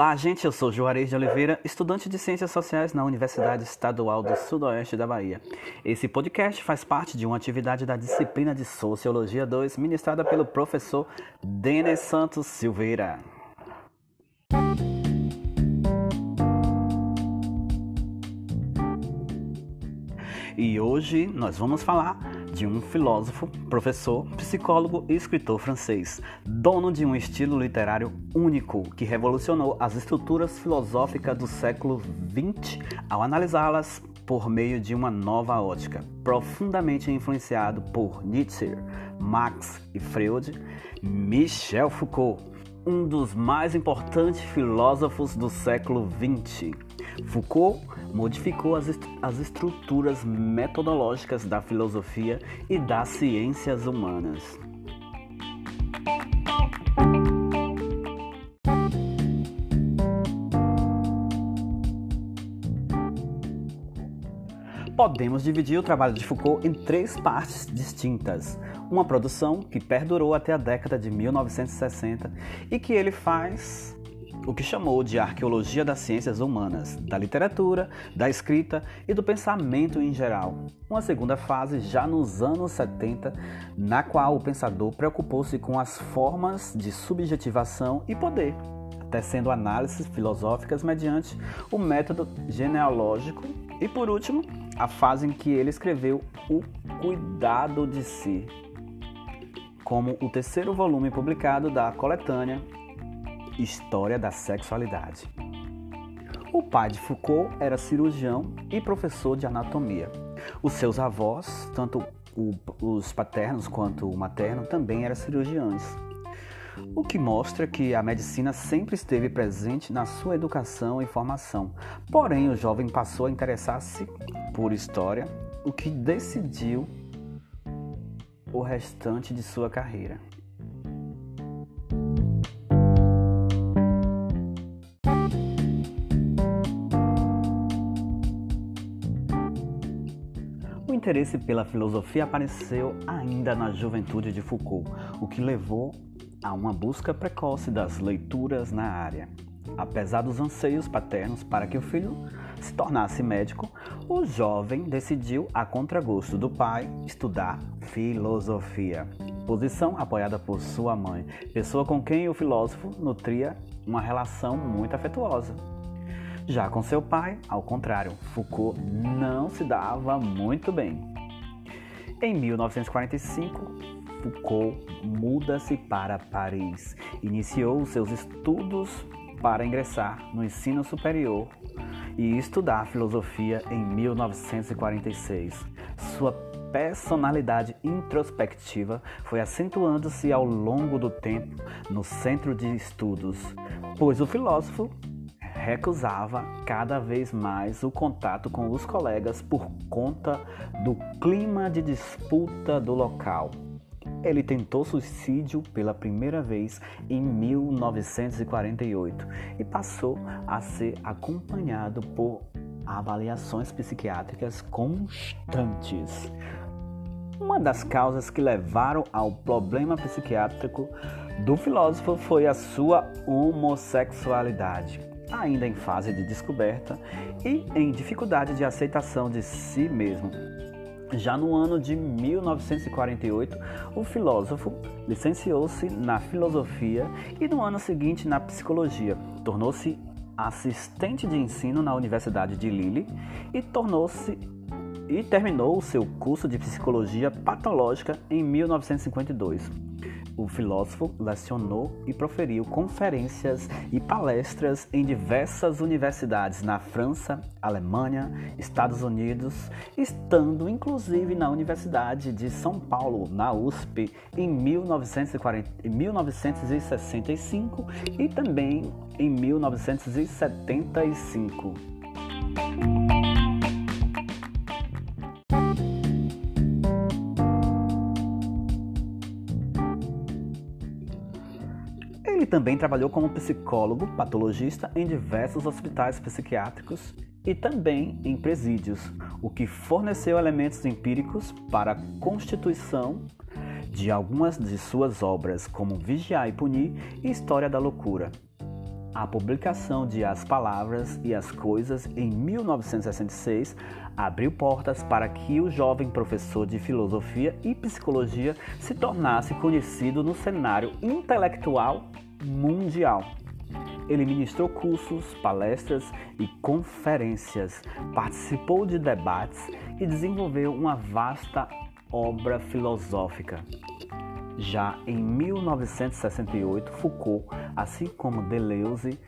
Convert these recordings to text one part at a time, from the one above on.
Olá, gente. Eu sou Juarez de Oliveira, estudante de Ciências Sociais na Universidade Estadual do Sudoeste da Bahia. Esse podcast faz parte de uma atividade da disciplina de Sociologia 2, ministrada pelo professor Denis Santos Silveira. E hoje nós vamos falar de um filósofo, professor, psicólogo e escritor francês, dono de um estilo literário único que revolucionou as estruturas filosóficas do século XX ao analisá-las por meio de uma nova ótica, profundamente influenciado por Nietzsche, Marx e Freud, Michel Foucault, um dos mais importantes filósofos do século XX. Foucault modificou as, est as estruturas metodológicas da filosofia e das ciências humanas. Podemos dividir o trabalho de Foucault em três partes distintas. Uma produção que perdurou até a década de 1960 e que ele faz o que chamou de arqueologia das ciências humanas, da literatura, da escrita e do pensamento em geral. Uma segunda fase já nos anos 70, na qual o pensador preocupou-se com as formas de subjetivação e poder, tecendo análises filosóficas mediante o método genealógico e, por último, a fase em que ele escreveu O Cuidado de Si, como o terceiro volume publicado da coletânea História da Sexualidade. O pai de Foucault era cirurgião e professor de anatomia. Os seus avós, tanto os paternos quanto o materno, também eram cirurgiões. O que mostra que a medicina sempre esteve presente na sua educação e formação. Porém, o jovem passou a interessar-se por história, o que decidiu o restante de sua carreira. Interesse pela filosofia apareceu ainda na juventude de Foucault, o que levou a uma busca precoce das leituras na área. Apesar dos anseios paternos para que o filho se tornasse médico, o jovem decidiu, a contragosto do pai, estudar filosofia. Posição apoiada por sua mãe, pessoa com quem o filósofo nutria uma relação muito afetuosa. Já com seu pai, ao contrário, Foucault não se dava muito bem. Em 1945, Foucault muda-se para Paris. Iniciou seus estudos para ingressar no ensino superior e estudar filosofia em 1946. Sua personalidade introspectiva foi acentuando-se ao longo do tempo no centro de estudos, pois o filósofo recusava cada vez mais o contato com os colegas por conta do clima de disputa do local. Ele tentou suicídio pela primeira vez em 1948 e passou a ser acompanhado por avaliações psiquiátricas constantes. Uma das causas que levaram ao problema psiquiátrico do filósofo foi a sua homossexualidade ainda em fase de descoberta e em dificuldade de aceitação de si mesmo. Já no ano de 1948, o filósofo licenciou-se na filosofia e no ano seguinte na psicologia. Tornou-se assistente de ensino na Universidade de Lille e tornou-se e terminou o seu curso de psicologia patológica em 1952 o filósofo lecionou e proferiu conferências e palestras em diversas universidades na França, Alemanha, Estados Unidos, estando inclusive na Universidade de São Paulo, na USP, em 1940, 1965 e também em 1975. Também trabalhou como psicólogo patologista em diversos hospitais psiquiátricos e também em presídios, o que forneceu elementos empíricos para a constituição de algumas de suas obras, como Vigiar e Punir e História da Loucura. A publicação de As Palavras e as Coisas em 1966 abriu portas para que o jovem professor de filosofia e psicologia se tornasse conhecido no cenário intelectual mundial. Ele ministrou cursos, palestras e conferências, participou de debates e desenvolveu uma vasta obra filosófica. Já em 1968, Foucault, assim como Deleuze,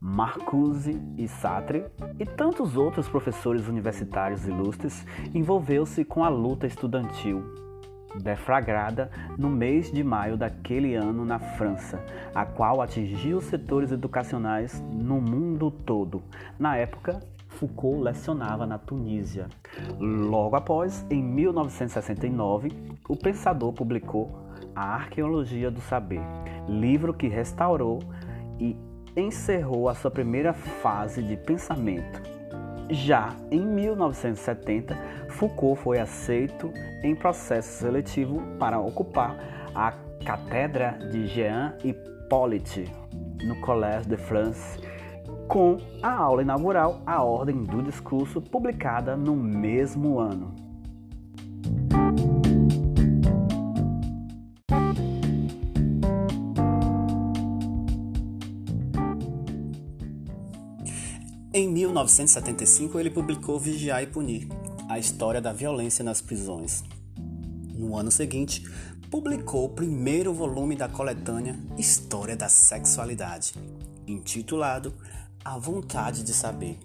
Marcuse e Sartre e tantos outros professores universitários ilustres, envolveu-se com a luta estudantil, deflagrada no mês de maio daquele ano na França, a qual atingiu setores educacionais no mundo todo. Na época, Foucault lecionava na Tunísia. Logo após, em 1969, o pensador publicou a Arqueologia do Saber, livro que restaurou e encerrou a sua primeira fase de pensamento. Já em 1970, Foucault foi aceito em processo seletivo para ocupar a cátedra de Jean Hippolyte no Collège de France, com a aula inaugural A Ordem do Discurso, publicada no mesmo ano. 1975, ele publicou Vigiar e Punir A História da Violência nas Prisões. No ano seguinte, publicou o primeiro volume da coletânea História da Sexualidade, intitulado A Vontade de Saber.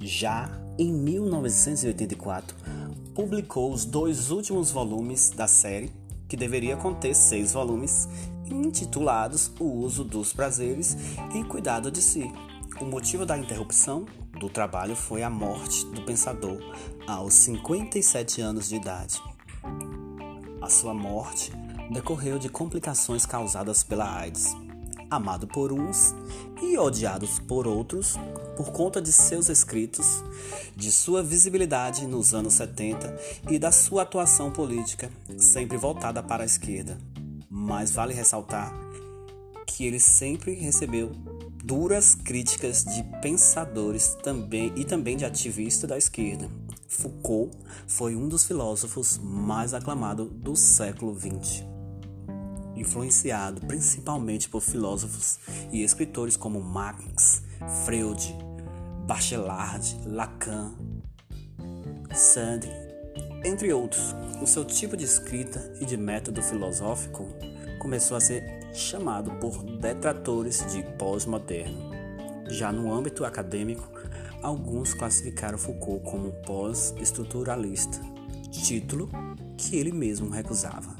Já em 1984, publicou os dois últimos volumes da série, que deveria conter seis volumes, intitulados O Uso dos Prazeres e Cuidado de Si o motivo da interrupção do trabalho foi a morte do pensador aos 57 anos de idade. A sua morte decorreu de complicações causadas pela AIDS. Amado por uns e odiados por outros, por conta de seus escritos, de sua visibilidade nos anos 70 e da sua atuação política, sempre voltada para a esquerda. Mas vale ressaltar que ele sempre recebeu duras críticas de pensadores também e também de ativistas da esquerda. Foucault foi um dos filósofos mais aclamados do século XX, influenciado principalmente por filósofos e escritores como Marx, Freud, Bachelard, Lacan, Sand, entre outros. O seu tipo de escrita e de método filosófico começou a ser chamado por detratores de pós-moderno. Já no âmbito acadêmico, alguns classificaram Foucault como pós-estruturalista, título que ele mesmo recusava.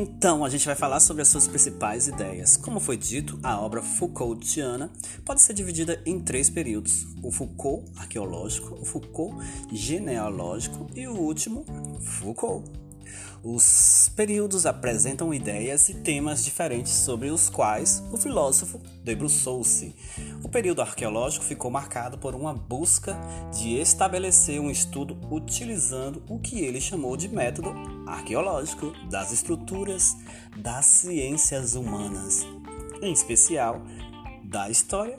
Então, a gente vai falar sobre as suas principais ideias. Como foi dito, a obra Foucaultiana pode ser dividida em três períodos: o Foucault arqueológico, o Foucault genealógico e o último, Foucault. Os períodos apresentam ideias e temas diferentes sobre os quais o filósofo debruçou-se. O período arqueológico ficou marcado por uma busca de estabelecer um estudo utilizando o que ele chamou de método arqueológico das estruturas das ciências humanas, em especial da história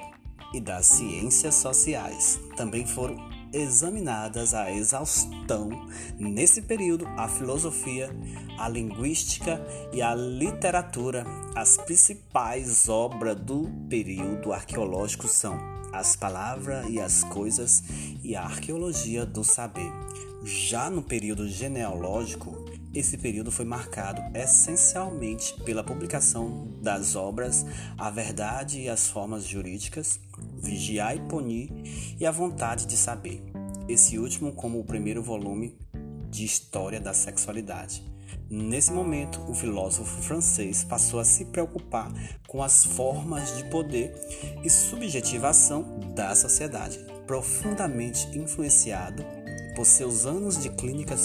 e das ciências sociais. Também foram examinadas a exaustão nesse período a filosofia, a linguística e a literatura. As principais obras do período arqueológico são As Palavras e as Coisas e a Arqueologia do Saber. Já no período genealógico, esse período foi marcado essencialmente pela publicação das obras A Verdade e as Formas Jurídicas, Vigiar e Punir e A Vontade de Saber, esse último como o primeiro volume de História da Sexualidade. Nesse momento, o filósofo francês passou a se preocupar com as formas de poder e subjetivação da sociedade, profundamente influenciado por seus anos de clínica,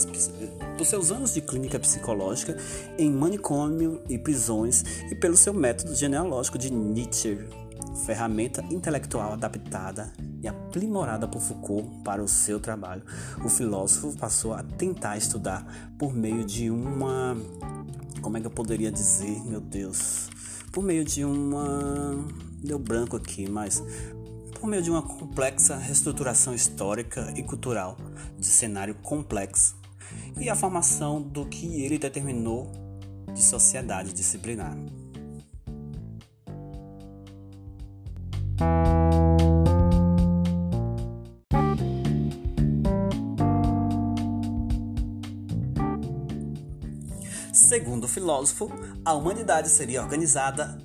por seus anos de clínica psicológica em manicômio e prisões e pelo seu método genealógico de Nietzsche, ferramenta intelectual adaptada e aprimorada por Foucault para o seu trabalho, o filósofo passou a tentar estudar por meio de uma. Como é que eu poderia dizer, meu Deus? Por meio de uma. Deu branco aqui, mas. Por meio de uma complexa reestruturação histórica e cultural de cenário complexo e a formação do que ele determinou de sociedade disciplinar. Segundo o filósofo, a humanidade seria organizada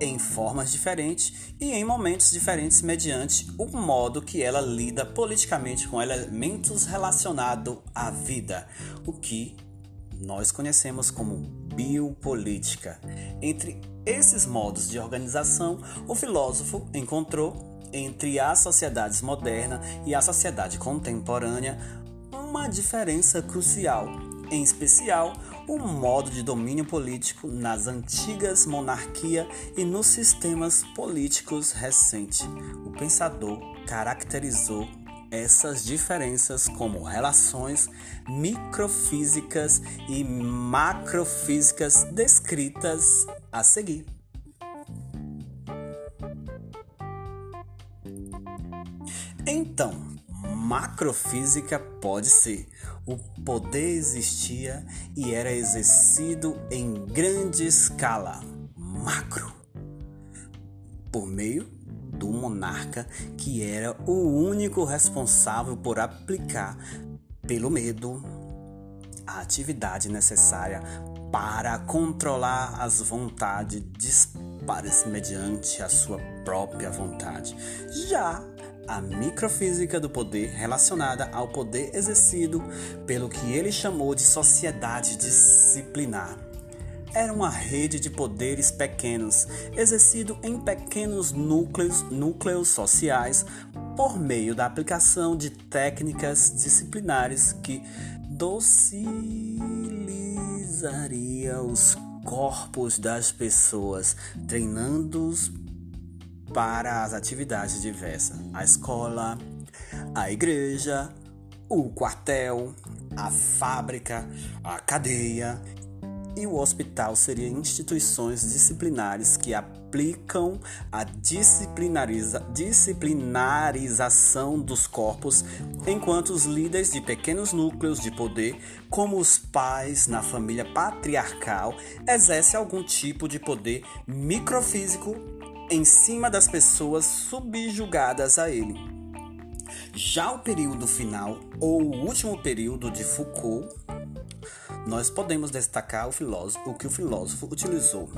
em formas diferentes e em momentos diferentes mediante o modo que ela lida politicamente com elementos relacionados à vida, o que nós conhecemos como biopolítica. Entre esses modos de organização, o filósofo encontrou entre as sociedades moderna e a sociedade contemporânea uma diferença crucial, em especial o modo de domínio político nas antigas monarquias e nos sistemas políticos recentes. O pensador caracterizou essas diferenças como relações microfísicas e macrofísicas descritas a seguir. Então, macrofísica pode ser o poder existia e era exercido em grande escala, macro, por meio do monarca, que era o único responsável por aplicar, pelo medo, a atividade necessária para controlar as vontades dispares mediante a sua própria vontade. Já a microfísica do poder relacionada ao poder exercido pelo que ele chamou de sociedade disciplinar. Era uma rede de poderes pequenos, exercido em pequenos núcleos, núcleos sociais por meio da aplicação de técnicas disciplinares que docilizaria os corpos das pessoas, treinando-os para as atividades diversas: a escola, a igreja, o quartel, a fábrica, a cadeia e o hospital seriam instituições disciplinares que aplicam a disciplinariza, disciplinarização dos corpos, enquanto os líderes de pequenos núcleos de poder, como os pais na família patriarcal, exercem algum tipo de poder microfísico em cima das pessoas subjugadas a ele. Já o período final, ou o último período de Foucault, nós podemos destacar o, filósofo, o que o filósofo utilizou,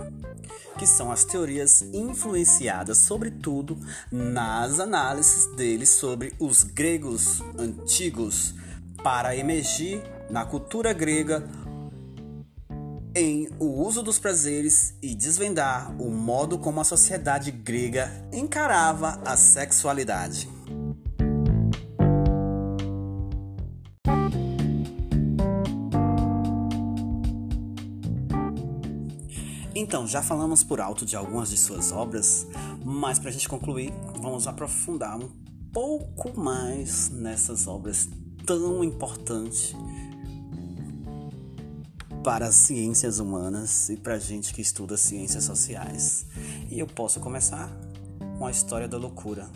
que são as teorias influenciadas, sobretudo, nas análises dele sobre os gregos antigos, para emergir na cultura grega em o uso dos prazeres e desvendar o modo como a sociedade grega encarava a sexualidade. Então, já falamos por alto de algumas de suas obras, mas para a gente concluir, vamos aprofundar um pouco mais nessas obras tão importantes para as ciências humanas e para a gente que estuda ciências sociais. E eu posso começar com a história da loucura.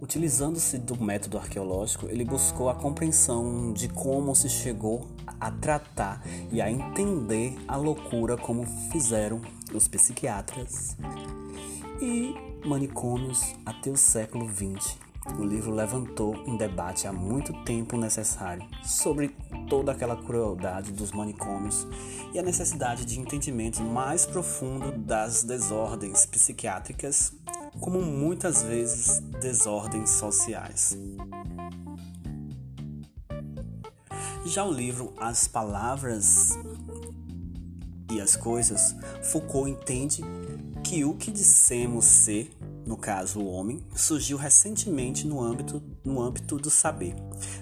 Utilizando-se do método arqueológico, ele buscou a compreensão de como se chegou a tratar e a entender a loucura como fizeram os psiquiatras e manicômios até o século XX. O livro levantou um debate há muito tempo necessário sobre toda aquela crueldade dos manicômios e a necessidade de entendimento mais profundo das desordens psiquiátricas, como muitas vezes desordens sociais. Já o livro As Palavras e as Coisas, Foucault entende que o que dissemos ser no caso o homem, surgiu recentemente no âmbito, no âmbito do saber.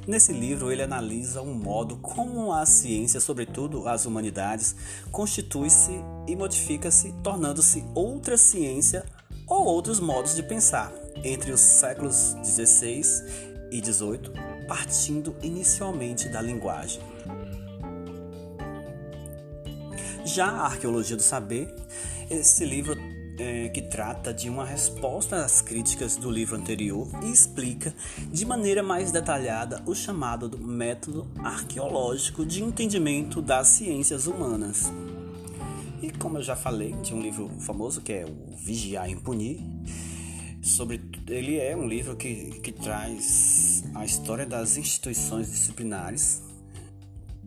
Nesse livro, ele analisa um modo como a ciência, sobretudo as humanidades, constitui-se e modifica-se, tornando-se outra ciência ou outros modos de pensar. entre os séculos 16 e 18, partindo inicialmente da linguagem. Já a Arqueologia do Saber, esse livro é, que trata de uma resposta às críticas do livro anterior e explica de maneira mais detalhada o chamado método arqueológico de entendimento das ciências humanas. E como eu já falei de um livro famoso que é o Vigiar e Impunir, sobre ele é um livro que, que traz a história das instituições disciplinares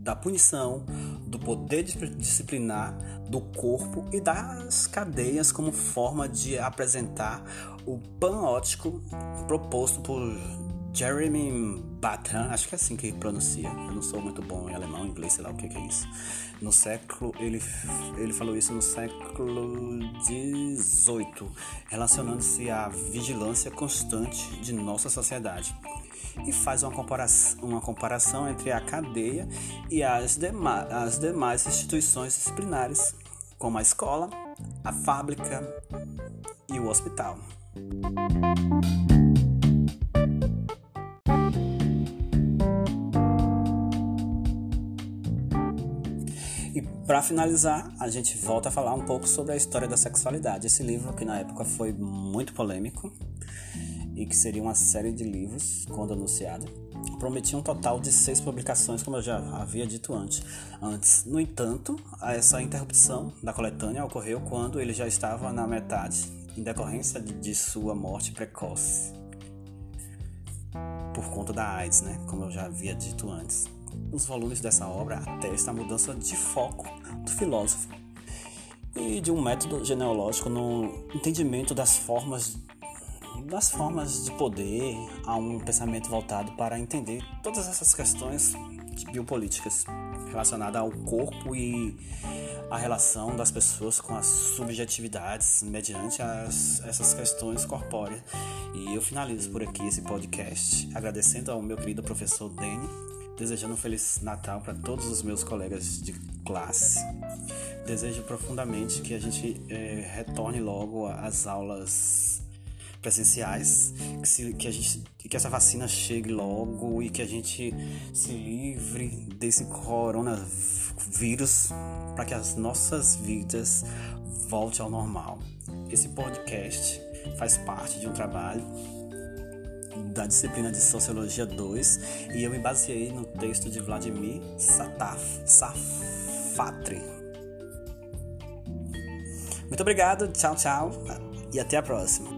da punição, do poder disciplinar do corpo e das cadeias como forma de apresentar o panótico proposto por Jeremy Bentham, acho que é assim que pronuncia. Eu não sou muito bom em alemão, inglês, sei lá o que, que é isso. No século, ele, ele falou isso no século XVIII, relacionando-se à vigilância constante de nossa sociedade e faz uma comparação, uma comparação entre a cadeia e as, dema as demais instituições disciplinares, como a escola, a fábrica e o hospital. Para finalizar, a gente volta a falar um pouco sobre a história da sexualidade. Esse livro que na época foi muito polêmico, e que seria uma série de livros, quando anunciada. Prometia um total de seis publicações, como eu já havia dito antes. antes. No entanto, essa interrupção da coletânea ocorreu quando ele já estava na metade, em decorrência de sua morte precoce. Por conta da AIDS, né? Como eu já havia dito antes. Os volumes dessa obra atestam a mudança de foco do filósofo e de um método genealógico no entendimento das formas das formas de poder a um pensamento voltado para entender todas essas questões biopolíticas relacionadas ao corpo e a relação das pessoas com as subjetividades mediante as, essas questões corpóreas. E eu finalizo por aqui esse podcast agradecendo ao meu querido professor Dani, desejando um feliz Natal para todos os meus colegas de classe. Desejo profundamente que a gente é, retorne logo às aulas presenciais, que, se, que, a gente, que essa vacina chegue logo e que a gente se livre desse coronavírus para que as nossas vidas voltem ao normal. Esse podcast faz parte de um trabalho da disciplina de Sociologia 2 e eu me baseei no texto de Vladimir Sataf, Safatri. Muito obrigado, tchau, tchau e até a próxima.